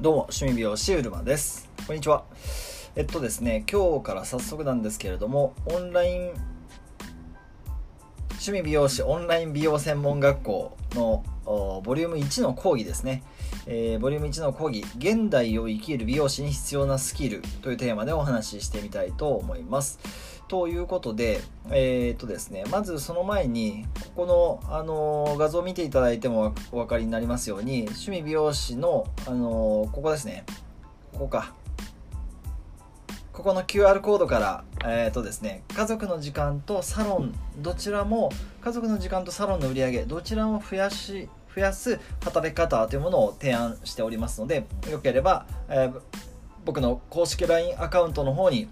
どうも趣味美容師うるまです。こんにちは。えっとですね今日から早速なんですけれどもオンライン趣味美容師オンライン美容専門学校のボリューム1の講義ですね、えー、ボリューム1の講義現代を生きる美容師に必要なスキルというテーマでお話ししてみたいと思います。ということで、えー、っとですね、まずその前に、ここの、あの画像を見ていただいてもお分かりになりますように、趣味美容師の、あのここですね、ここか。ここの QR コードから、えーとですね、家族の時間とサロン、どちらも、家族の時間とサロンの売り上げ、どちらも増やし、増やす働き方というものを提案しておりますので、よければ、え、僕の公式 LINE アカウントの方に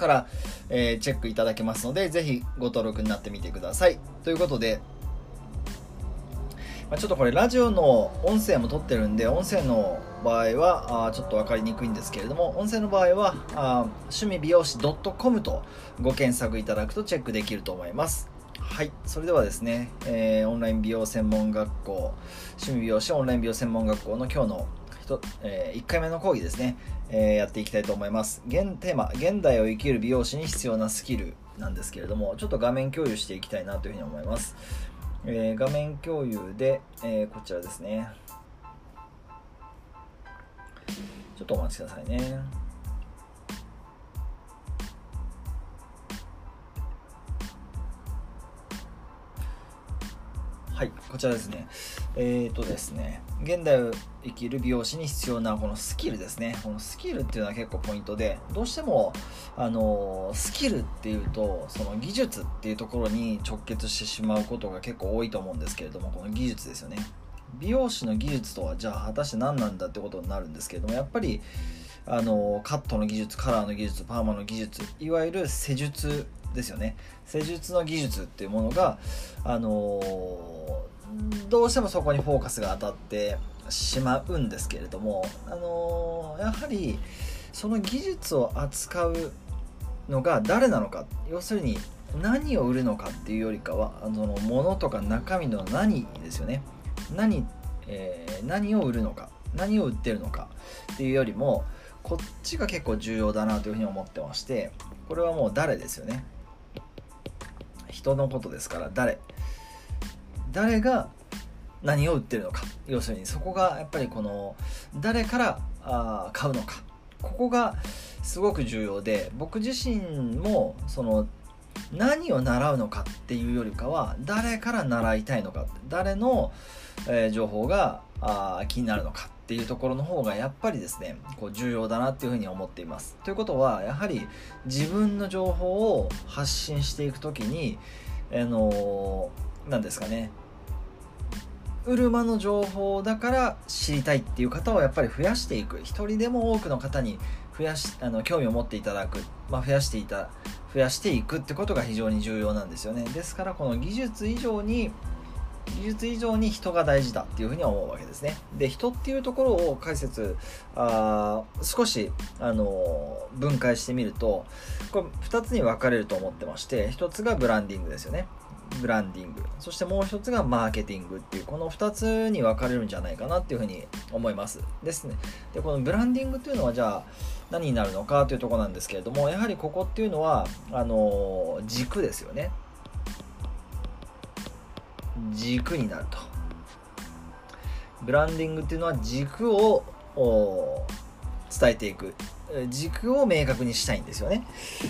から、えー、チェックいただけますので、ぜひご登録になってみてください。ということで、まあ、ちょっとこれラジオの音声も撮ってるんで、音声の場合はあちょっと分かりにくいんですけれども、音声の場合はあ趣味美容師 .com とご検索いただくとチェックできると思います。はい、それではですね、えー、オンライン美容専門学校、趣味美容師オンライン美容専門学校の今日のえー、1回目の講義ですね、えー、やっていきたいと思います。現テーマ現代を生きる美容師に必要なスキルなんですけれどもちょっと画面共有していきたいなというふうに思います、えー、画面共有で、えこちらですね。ちょっとお待ちくださいね。はい、こちらですね。えっ、ー、とですね、現代を生きる美容師に必要なこのスキルですね。このスキルっていうのは結構ポイントで、どうしても、あの、スキルっていうと、その技術っていうところに直結してしまうことが結構多いと思うんですけれども、この技術ですよね。美容師の技術とは、じゃあ果たして何なんだってことになるんですけれども、やっぱり、あの、カットの技術、カラーの技術、パーマの技術、いわゆる施術ですよね。施術の技術っていうものが、あのー、どうしてもそこにフォーカスが当たってしまうんですけれども、あのー、やはりその技術を扱うのが誰なのか要するに何を売るのかっていうよりかはあの物とか中身の何ですよね。何,、えー、何を売るのか何を売ってるのかっていうよりもこっちが結構重要だなというふうに思ってましてこれはもう誰ですよね。人のことですから誰。誰が何を売ってるのか。要するにそこがやっぱりこの誰からあ買うのか。ここがすごく重要で僕自身もその何を習うのかっていうよりかは誰から習いたいのか。誰の、えー、情報があ気になるのか。っていうところの方がやっぱりですねこう重要だなっていうふうに思っています。ということはやはり自分の情報を発信していく時にあの何ですかねうるまの情報だから知りたいっていう方をやっぱり増やしていく。一人でも多くの方に増やしあの興味を持っていただく、まあ、増やしていた増やしていくってことが非常に重要なんですよね。ですからこの技術以上に技術以上に人が大事だっていうふうに思うわけですね。で人っていうところを解説あ少しあの分解してみるとこれ2つに分かれると思ってまして1つがブランディングですよね。ブランディングそしてもう1つがマーケティングっていうこの2つに分かれるんじゃないかなっていうふうに思いますですねでこのブランディングっていうのはじゃあ何になるのかというとこなんですけれどもやはりここっていうのはあの軸ですよね軸になると。ブランディングっていうのは軸を伝えていく。軸を明確にしたいんですよね。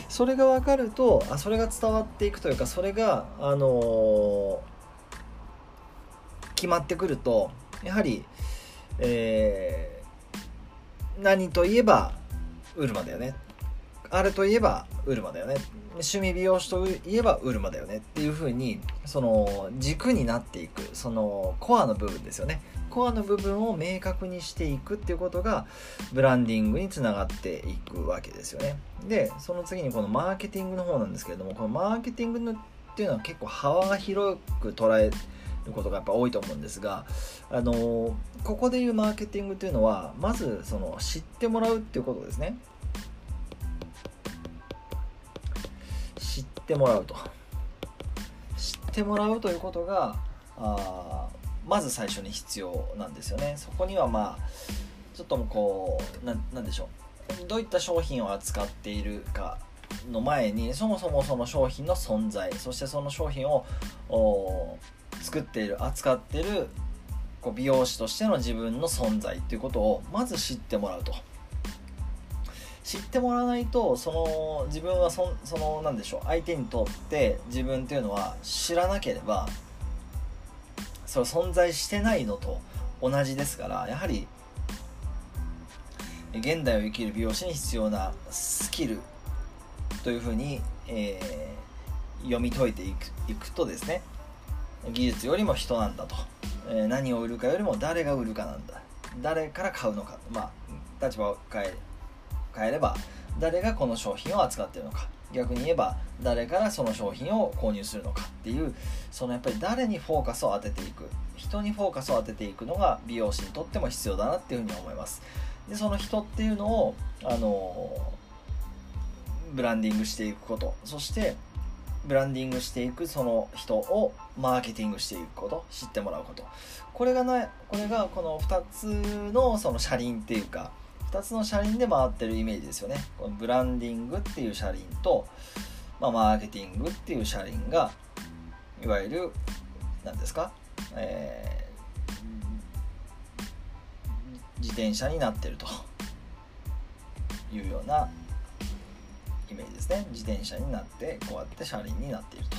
それが分かるとあそれが伝わっていくというかそれがあのー、決まってくるとやはり、えー、何といえばウルマだよね。あれといえばウルマだよね。趣味美容師といえばウルマだよねっていう風にその軸になっていくそのコアの部分ですよね。コアの部分を明確にしていくっていうことがブランディングにつながっていくわけですよね。でその次にこのマーケティングの方なんですけれどもこのマーケティングのっていうのは結構幅が広く捉えることがやっぱ多いと思うんですがあのここでいうマーケティングっていうのはまずその知ってもらうっていうことですね。ってもらうと。知ってもらうということがあまず最初に必要なんですよね。そこにはまあちょっともこうななんでしょう。どういった商品を扱っているかの前にそもそもその商品の存在そしてその商品を作っている扱っているこう美容師としての自分の存在っていうことをまず知ってもらうと。知ってもらわないとその自分はそその何でしょう相手にとって自分っていうのは知らなければそれ存在してないのと同じですからやはり現代を生きる美容師に必要なスキルというふうに、えー、読み解いていくいくとですね技術よりも人なんだと、えー、何を売るかよりも誰が売るかなんだ。誰から買うのか。まあ立場を変え変えれば誰がこの商品を扱っているのか。逆に言えば誰からその商品を購入するのかっていうそのやっぱり誰にフォーカスを当てていく。人にフォーカスを当てていくのが美容師にとっても必要だなっていうふうに思います。でその人っていうのをあのブランディングしていくこと。そしてブランディングしていくその人をマーケティングしていくこと。知ってもらうこと。これがなこれがこの2つのその車輪っていうか2つの車輪で回ってるイメージですよね。このブランディングっていう車輪と、まあ、マーケティングっていう車輪がいわゆる何ですか、えー、自転車になってると。いうようなイメージですね。自転車になってこうやって車輪になっていると。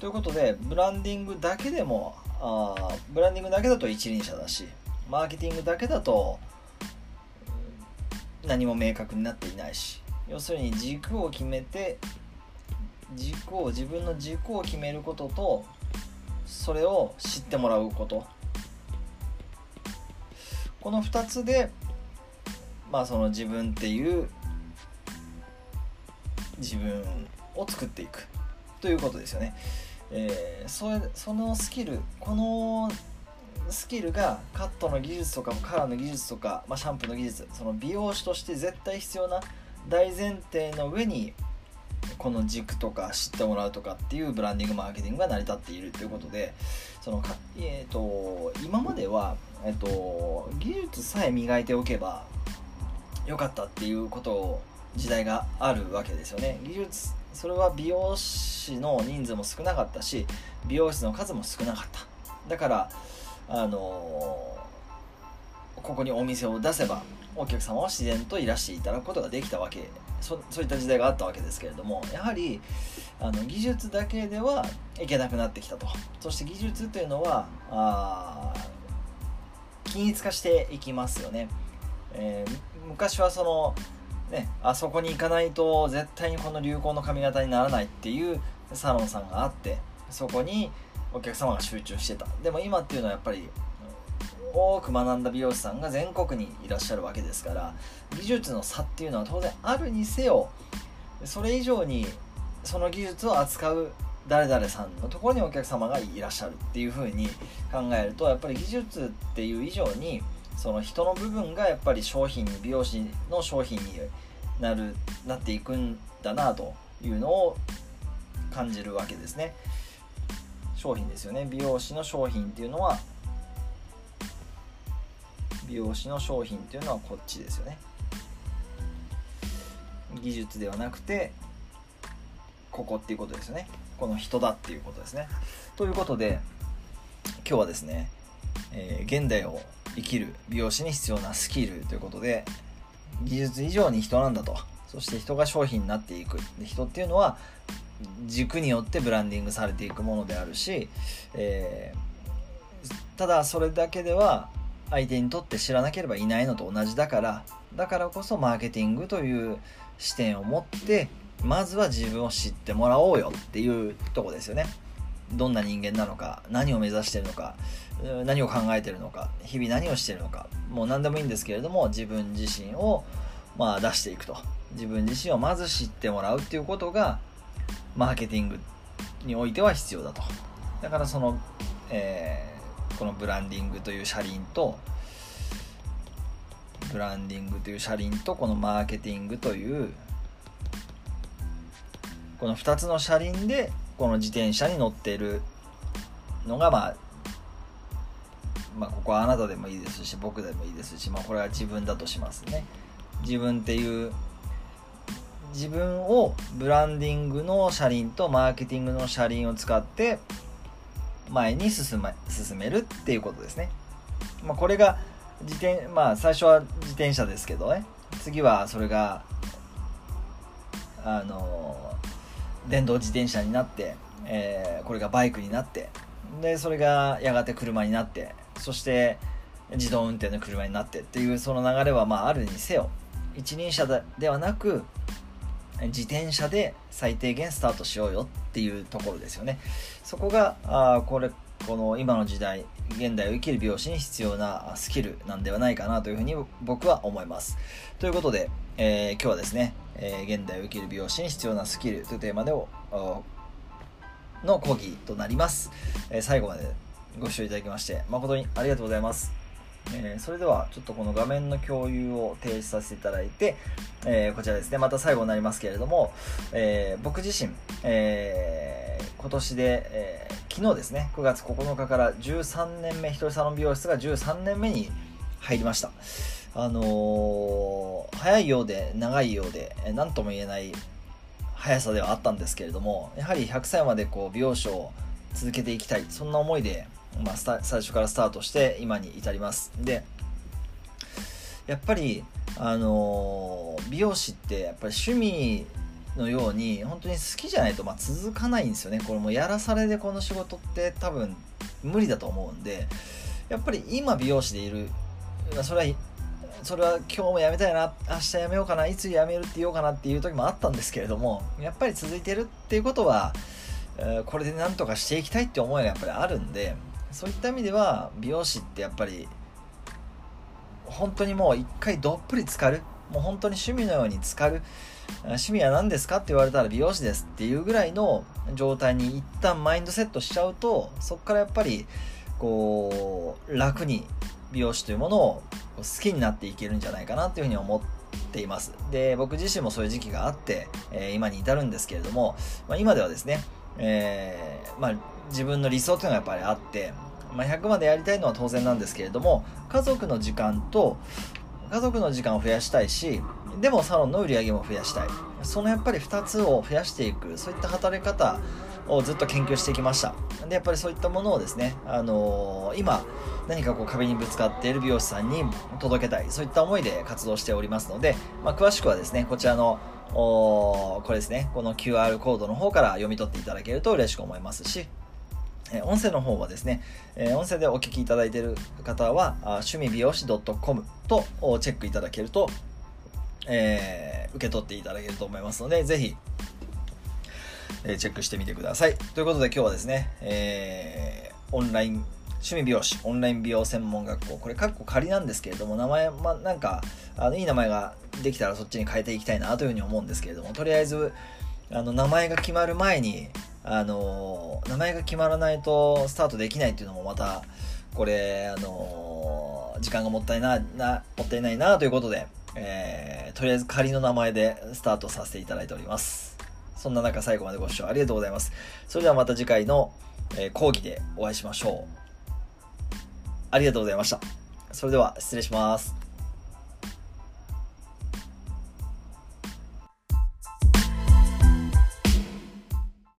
ということでブランディングだけでもあブランディングだけだと一輪車だしマーケティングだけだと何も明確になっていないし要するに軸を決めて軸を自分の軸を決めることとそれを知ってもらうことこの2つでまあその自分っていう自分を作っていくということですよね。えー、それそのスキルこのスキルがカットの技術とかカラーの技術とか、まあ、シャンプーの技術その美容師として絶対必要な大前提の上にこの軸とか知ってもらうとかっていうブランディングマーケティングが成り立っているということでそのか、えーと、今までは、えーと、技術さえ磨いておけばよかったっていうことを時代があるわけですよね。技術それは美容師の人数も少なかったし美容室の数も少なかった。だからあのここにお店を出せばお客様は自然といらしていただくことができたわけ。そそういった時代があったわけですけれどもやはりあの技術だけではいけなくなってきたと。そして技術というのはあ均一化していきますよね、えー、昔はそのね、あそこに行かないと絶対にこの流行の髪型にならないっていうサロンさんがあってそこにお客様が集中してたでも今っていうのはやっぱり多く学んだ美容師さんが全国にいらっしゃるわけですから技術の差っていうのは当然あるにせよそれ以上にその技術を扱う誰々さんのところにお客様がいらっしゃるっていうふうに考えるとやっぱり技術っていう以上にその人の部分がやっぱり商品に美容師の商品になるなっていくんだなというのを感じるわけですね。商品ですよね。美容師の商品っていうのは美容師の商品っていうのはこっちですよね。技術ではなくてここっていうことですよね。この人だっていうことですね。ということで今日はですね、えー、現代を生きる美容師に必要なスキルということで技術以上に人なんだと。そして人が商品になっていく。で人っていうのは軸によってブランディングされていくものであるし、えー、ただそれだけでは相手にとって知らなければいないのと同じだからだからこそマーケティングという視点を持ってまずは自分を知ってもらおうよっていうとこですよね。どんな人間なのか何を目指してるのか何を考えてるのか日々何をしてるのかもう何でもいいんですけれども自分自身をまあ出していくと。自分自身をまず知ってもらうっていうことがマーケティングにおいては必要だと。だからその、えー、このブランディングという車輪とブランディングという車輪とこのマーケティングというこの2つの車輪でこの自転車に乗っているのがまあまあ、ここはあなたでもいいですし僕でもいいですし、まあ、これは自分だとしますね。自分っていう自分をブランディングの車輪とマーケティングの車輪を使って前に進,、ま、進めるっていうことですね、まあ、これが自転まあ最初は自転車ですけどね。次はそれがあの電動自転車になって、えー、これがバイクになってでそれがやがて車になってそして自動運転の車になってっていうその流れはまああるにせよ一輪車ではなく自転車で最低限スタートしようよっていうところですよね。そこがあこれこの今の時代現代を生きる美容師に必要なスキルなんではないかなというふうに僕は思います。ということで、えー、今日はですね、えー、現代を生きる美容師に必要なスキルというテーマでをの講義となります、えー、最後までご視聴いただきまして誠にありがとうございます。えー、それではちょっとこの画面の共有を停止させていただいて、えー、こちらですね。また最後になりますけれども、えー、僕自身、え今年で、え昨日ですね。9月9日から13年目一人サロン美容室が13年目に入りました。あの早いようで長いようで何とも言えない速さではあったんですけれどもやはり100歳までこう美容師を続けていきたい。そんな思いでまあ、最初からスタートして今に至ります。でやっぱりあのー、美容師ってやっぱり趣味のように本当に好きじゃないとまあ続かないんですよね。これもやらされでこの仕事って多分無理だと思うんでやっぱり今美容師でいるそれはそれは今日もやめたいな明日やめようかないつやめるって言おうかなっていう時もあったんですけれどもやっぱり続いてるっていうことはこれで何とかしていきたいって思いがやっぱりあるんでそういった意味では美容師ってやっぱり本当にもう一回どっぷり浸かる。もう本当に趣味のように浸かる。趣味は何ですかって言われたら美容師です。っていうぐらいの状態に一旦マインドセットしちゃうとそこからやっぱりこう楽に美容師というものを好きになっていけるんじゃないかなというふうに思っています。で僕自身もそういう時期があって、えー、今に至るんですけれども、まあ、今ではですねえー、まあ、自分の理想というのがやっぱりあって、まあ、100までやりたいのは当然なんですけれども家族の時間と家族の時間を増やしたいしでもサロンの売り上げも増やしたい。そのやっぱり2つを増やしていくそういった働き方をずっと研究してきました。でやっぱりそういったものをですね、あのー、今何かこう壁にぶつかっている美容師さんに届けたい。そういった思いで活動しておりますので、まあ、詳しくはですねこちらのこれですねこの QR コードの方から読み取っていただけると嬉しく思いますしえ音声の方はですね、え音声でお聞きいただいている方は、趣味美容師 .com とチェックいただけると、えー、受け取っていただけると思いますので、ぜひ、えチェックしてみてください。ということで今日はですね、えー、オンライン趣味美容師オンライン美容専門学校これかっこ仮なんですけれども名前まなんかあのいい名前ができたらそっちに変えていきたいなというふうに思うんですけれどもとりあえずあの名前が決まる前にあの名前が決まらないとスタートできないっていうのもまたこれあの時間がもったいななもったいないなということで、えー、とりあえず仮の名前でスタートさせていただいております。そんな中最後までご視聴ありがとうございます。それではまた次回の、えー、講義でお会いしましょう。ありがとうございました。それでは失礼します。